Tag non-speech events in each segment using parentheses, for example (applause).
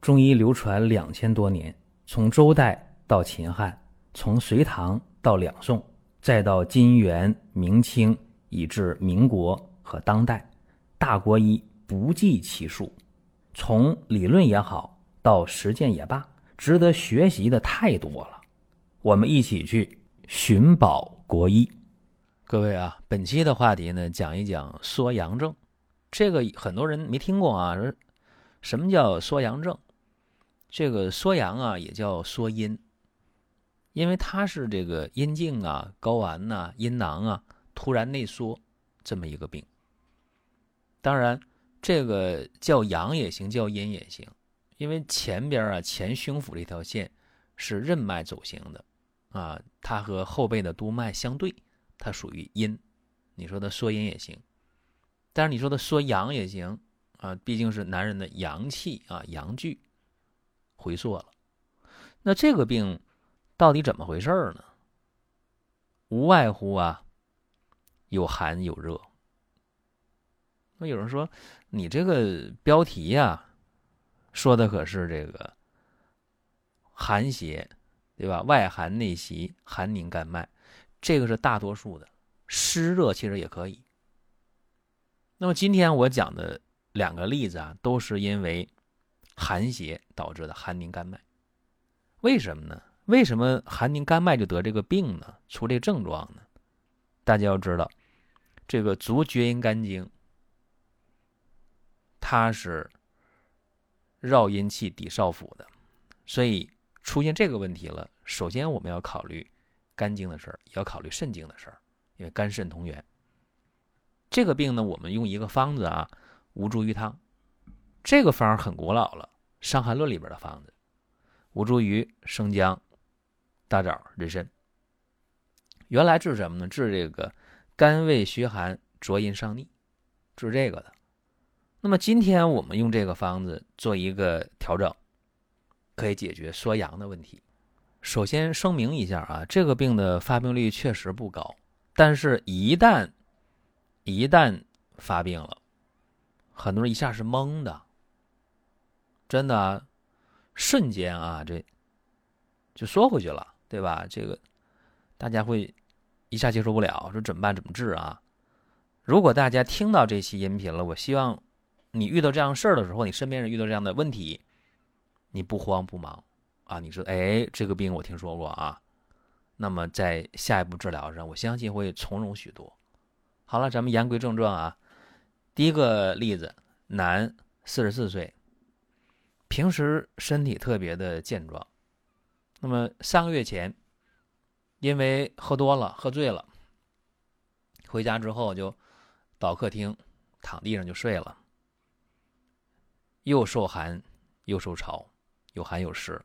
中医流传两千多年，从周代到秦汉，从隋唐到两宋，再到金元明清，以至民国和当代，大国医不计其数。从理论也好，到实践也罢，值得学习的太多了。我们一起去寻宝国医。各位啊，本期的话题呢，讲一讲缩阳症。这个很多人没听过啊，什么叫缩阳症？这个缩阳啊，也叫缩阴，因为它是这个阴茎啊、睾丸呐、阴囊啊突然内缩这么一个病。当然，这个叫阳也行，叫阴也行，因为前边啊前胸腹这条线是任脉走行的。啊，它和后背的督脉相对，它属于阴。你说的缩阴也行，但是你说的缩阳也行啊，毕竟是男人的阳气啊，阳具回缩了。那这个病到底怎么回事呢？无外乎啊，有寒有热。那有人说，你这个标题呀，说的可是这个寒邪。对吧？外寒内袭，寒凝肝脉，这个是大多数的。湿热其实也可以。那么今天我讲的两个例子啊，都是因为寒邪导致的寒凝肝脉。为什么呢？为什么寒凝肝脉就得这个病呢？出这症状呢？大家要知道，这个足厥阴肝经，它是绕阴气、抵少府的，所以。出现这个问题了，首先我们要考虑肝经的事儿，也要考虑肾经的事儿，因为肝肾同源。这个病呢，我们用一个方子啊，吴茱萸汤。这个方很古老了，《伤寒论》里边的方子，吴茱萸、生姜、大枣、人参。原来治什么呢？治这个肝胃虚寒、浊阴上逆，治这个的。那么今天我们用这个方子做一个调整。可以解决缩阳的问题。首先声明一下啊，这个病的发病率确实不高，但是一旦一旦发病了，很多人一下是懵的，真的，瞬间啊，这就缩回去了，对吧？这个大家会一下接受不了，说怎么办？怎么治啊？如果大家听到这期音频了，我希望你遇到这样事儿的时候，你身边人遇到这样的问题。你不慌不忙啊！你说，哎，这个病我听说过啊。那么在下一步治疗上，我相信会从容许多。好了，咱们言归正传啊。第一个例子，男，四十四岁，平时身体特别的健壮。那么三个月前，因为喝多了，喝醉了，回家之后就到客厅躺地上就睡了，又受寒又受潮。有寒有湿，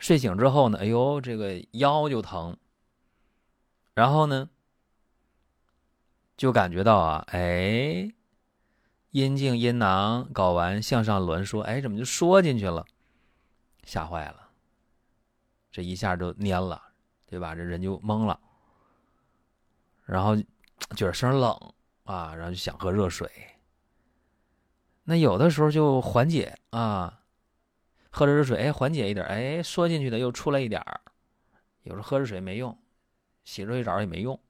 睡醒之后呢，哎呦，这个腰就疼，然后呢，就感觉到啊，哎，阴茎、阴囊、睾丸向上挛缩，哎，怎么就缩进去了？吓坏了，这一下就蔫了，对吧？这人就懵了，然后觉得身上冷啊，然后就想喝热水。那有的时候就缓解啊。喝着热水，哎，缓解一点，哎，缩进去的又出来一点儿。有时候喝热水没用，洗热水澡也没用。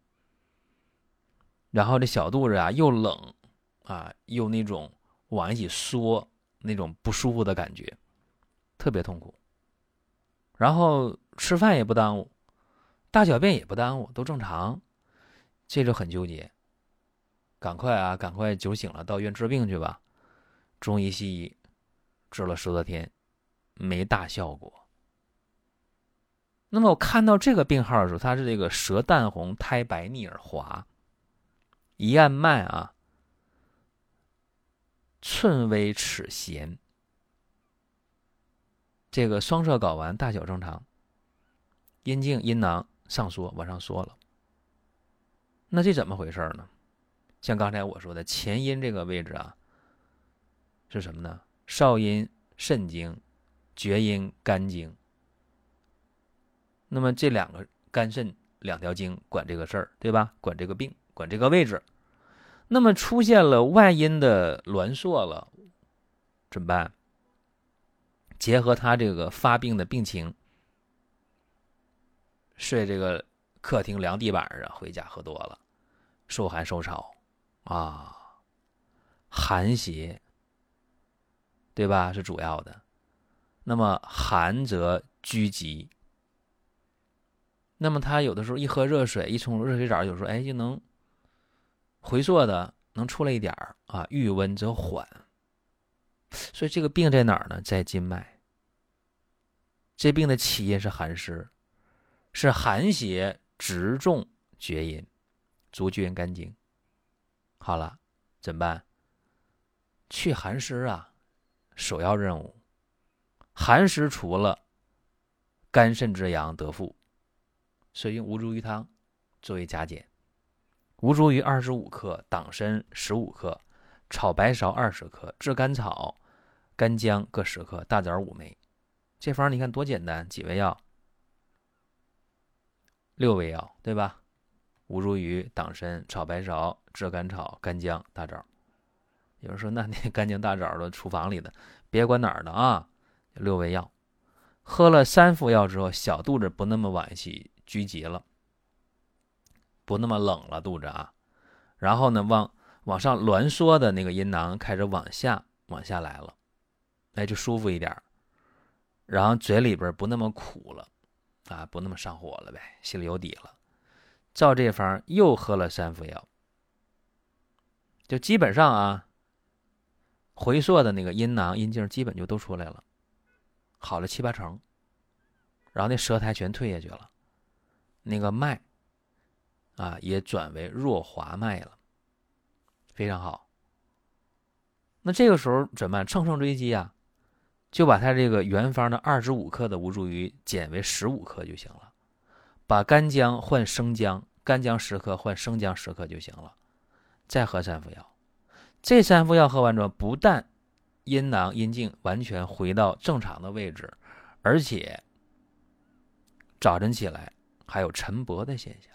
然后这小肚子啊又冷啊，又那种往一起缩，那种不舒服的感觉，特别痛苦。然后吃饭也不耽误，大小便也不耽误，都正常，这就很纠结。赶快啊，赶快酒醒了，到医院治病去吧。中医西医治了十多天。没大效果。那么我看到这个病号的时候，他是这个舌淡红、苔白腻而滑，一按脉啊，寸微齿弦，这个双侧睾丸大小正常，阴茎、阴囊上缩，往上缩了。那这怎么回事呢？像刚才我说的前阴这个位置啊，是什么呢？少阴肾经。厥阴肝经，那么这两个肝肾两条经管这个事儿，对吧？管这个病，管这个位置。那么出现了外阴的挛缩了，怎么办？结合他这个发病的病情，睡这个客厅凉地板上，回家喝多了，受寒受潮啊，寒邪，对吧？是主要的。那么寒则拘急，那么他有的时候一喝热水，一冲热水澡，有时候哎就能回缩的，能出来一点啊。遇温则缓，所以这个病在哪儿呢？在经脉。这病的起因是寒湿，是寒邪直中厥阴，足厥阴肝经。好了，怎么办？去寒湿啊，首要任务。寒湿除了，肝肾之阳得复，所以用吴茱萸汤作为加减。吴茱萸二十五克，党参十五克，炒白芍二十克，炙甘草、干姜各十克，大枣五枚。这方你看多简单，几味药？六味药，对吧？吴茱萸、党参、炒白芍、炙甘草、干姜、大枣。有人说，那那 (laughs) 干姜大枣的厨房里的，别管哪儿的啊。六味药，喝了三副药之后，小肚子不那么惋惜、拘急了，不那么冷了肚子啊。然后呢，往往上挛缩的那个阴囊开始往下、往下来了，哎，就舒服一点。然后嘴里边不那么苦了，啊，不那么上火了呗，心里有底了。照这方又喝了三副药，就基本上啊，回缩的那个阴囊、阴茎基本就都出来了。好了七八成，然后那舌苔全退下去了，那个脉啊也转为弱滑脉了，非常好。那这个时候怎么办？乘胜追击啊，就把他这个原方的二十五克的吴茱萸减为十五克就行了，把干姜换生姜，干姜十克换生姜十克就行了，再喝三副药。这三副药喝完之后，不但阴囊阴茎完全回到正常的位置，而且早晨起来还有晨勃的现象，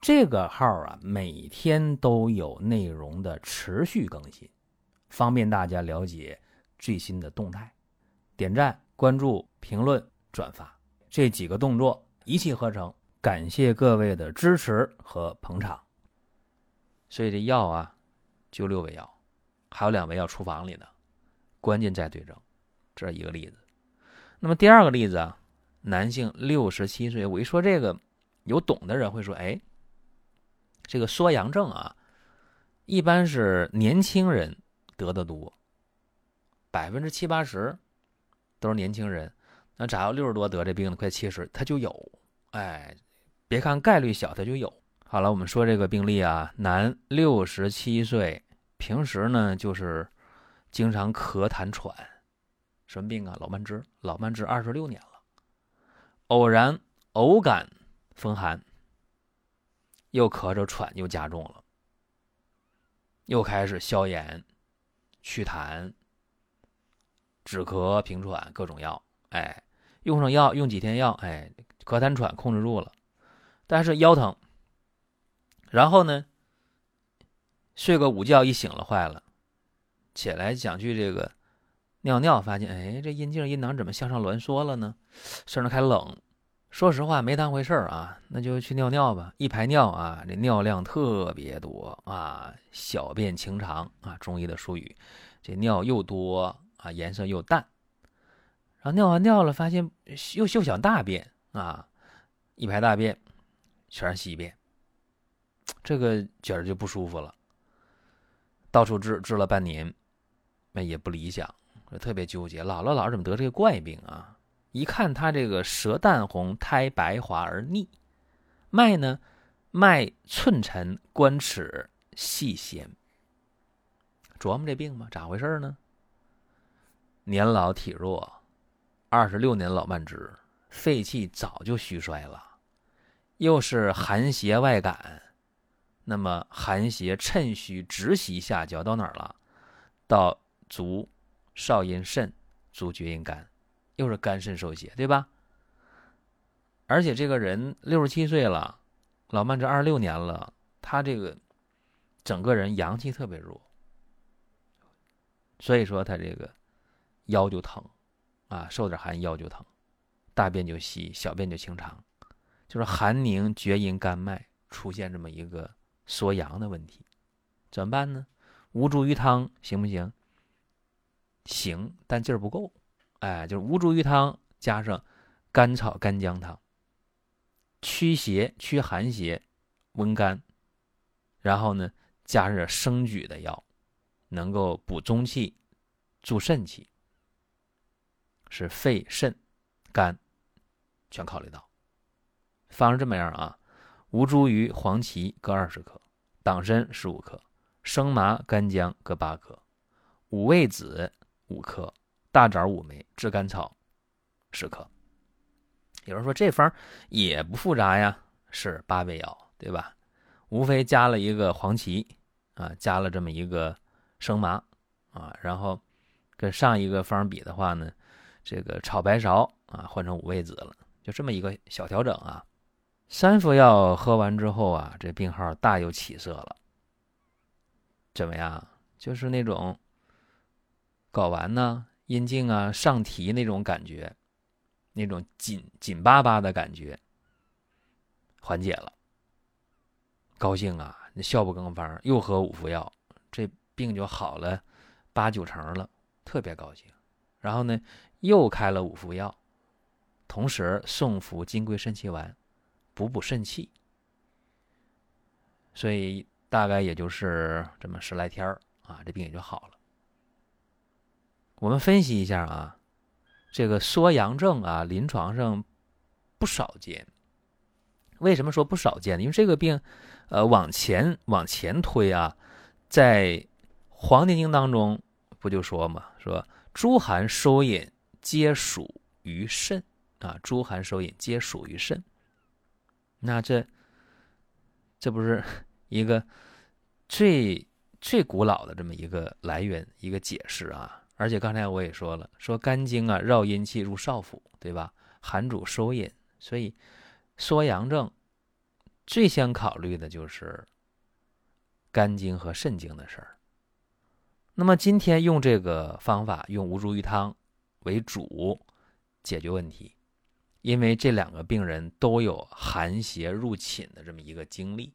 这个号啊，每天都有内容的持续更新，方便大家了解最新的动态。点赞、关注、评论、转发这几个动作一气呵成，感谢各位的支持和捧场。所以这药啊，就六味药，还有两味药厨房里的。关键在对症，这是一个例子。那么第二个例子啊，男性六十七岁，我一说这个，有懂的人会说：“哎，这个缩阳症啊，一般是年轻人得的多，百分之七八十都是年轻人。那咋要六十多得这病的，快七十他就有？哎，别看概率小，他就有。好了，我们说这个病例啊，男六十七岁，平时呢就是。经常咳痰喘，什么病啊？老慢支，老慢支二十六年了。偶然偶感风寒，又咳着喘又加重了，又开始消炎、祛痰、止咳平喘各种药。哎，用上药，用几天药，哎，咳痰喘控制住了，但是腰疼。然后呢，睡个午觉一醒了，坏了。起来想去这个尿尿，发现哎，这阴茎阴囊怎么向上挛缩了呢？甚至开冷。说实话，没当回事儿啊，那就去尿尿吧。一排尿啊，这尿量特别多啊，小便清长啊，中医的术语，这尿又多啊，颜色又淡。然后尿完尿了，发现又又想大便啊，一排大便全是稀便，这个觉儿就不舒服了。到处治治了半年。那也不理想，特别纠结。姥姥姥怎么得这个怪病啊？一看他这个舌淡红，苔白滑而腻，脉呢，脉寸沉，关尺细弦。琢磨这病吧，咋回事呢？年老体弱二十六年老慢支，肺气早就虚衰了，又是寒邪外感，那么寒邪趁虚直袭下焦到哪儿了？到足少阴肾、足厥阴肝，又是肝肾受邪，对吧？而且这个人六十七岁了，老慢支二十六年了，他这个整个人阳气特别弱，所以说他这个腰就疼，啊，受点寒腰就疼，大便就稀，小便就清长，就是寒凝厥阴肝脉出现这么一个缩阳的问题，怎么办呢？吴茱萸汤行不行？行，但劲儿不够，哎，就是吴茱萸汤加上甘草干姜汤。驱邪、驱寒邪、温肝，然后呢，加上生举的药，能够补中气、助肾气，是肺、肾、肝全考虑到。方是这么样啊：吴茱萸、黄芪各二十克，党参十五克，生麻、干姜各八克，五味子五克，大枣五枚，炙甘草十克。有人说这方也不复杂呀，是八味药，对吧？无非加了一个黄芪啊，加了这么一个生麻啊，然后跟上一个方比的话呢，这个炒白芍啊换成五味子了，就这么一个小调整啊。三副药喝完之后啊，这病号大有起色了。怎么样？就是那种睾丸呢、阴茎啊上提那种感觉。那种紧紧巴巴的感觉缓解了，高兴啊！那笑不更方，又喝五服药，这病就好了八九成了，特别高兴。然后呢，又开了五服药，同时送服金匮肾气丸，补补肾气。所以大概也就是这么十来天啊，这病也就好了。我们分析一下啊。这个缩阳症啊，临床上不少见。为什么说不少见呢？因为这个病，呃，往前往前推啊，在《黄帝经》当中不就说嘛，说诸寒收引皆属于肾啊，诸寒收引皆属于肾。那这这不是一个最最古老的这么一个来源一个解释啊？而且刚才我也说了，说肝经啊绕阴气入少府，对吧？寒主收引，所以缩阳症最先考虑的就是肝经和肾经的事儿。那么今天用这个方法，用吴茱萸汤为主解决问题，因为这两个病人都有寒邪入侵的这么一个经历，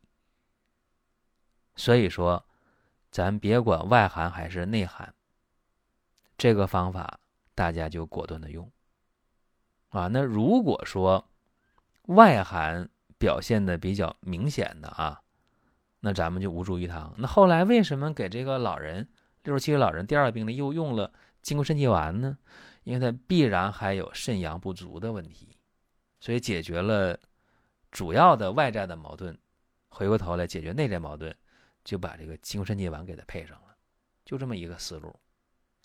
所以说咱别管外寒还是内寒。这个方法大家就果断的用啊。那如果说外寒表现的比较明显的啊，那咱们就无茱萸汤。那后来为什么给这个老人六十七岁老人第二个病呢又用了金匮肾气丸呢？因为他必然还有肾阳不足的问题，所以解决了主要的外在的矛盾，回过头来解决内在矛盾，就把这个金匮肾气丸给他配上了，就这么一个思路。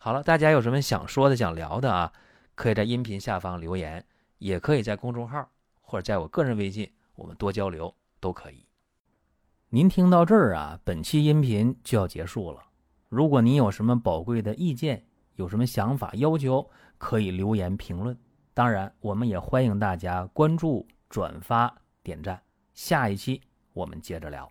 好了，大家有什么想说的、想聊的啊？可以在音频下方留言，也可以在公众号或者在我个人微信，我们多交流都可以。您听到这儿啊，本期音频就要结束了。如果您有什么宝贵的意见，有什么想法、要求，可以留言评论。当然，我们也欢迎大家关注、转发、点赞。下一期我们接着聊。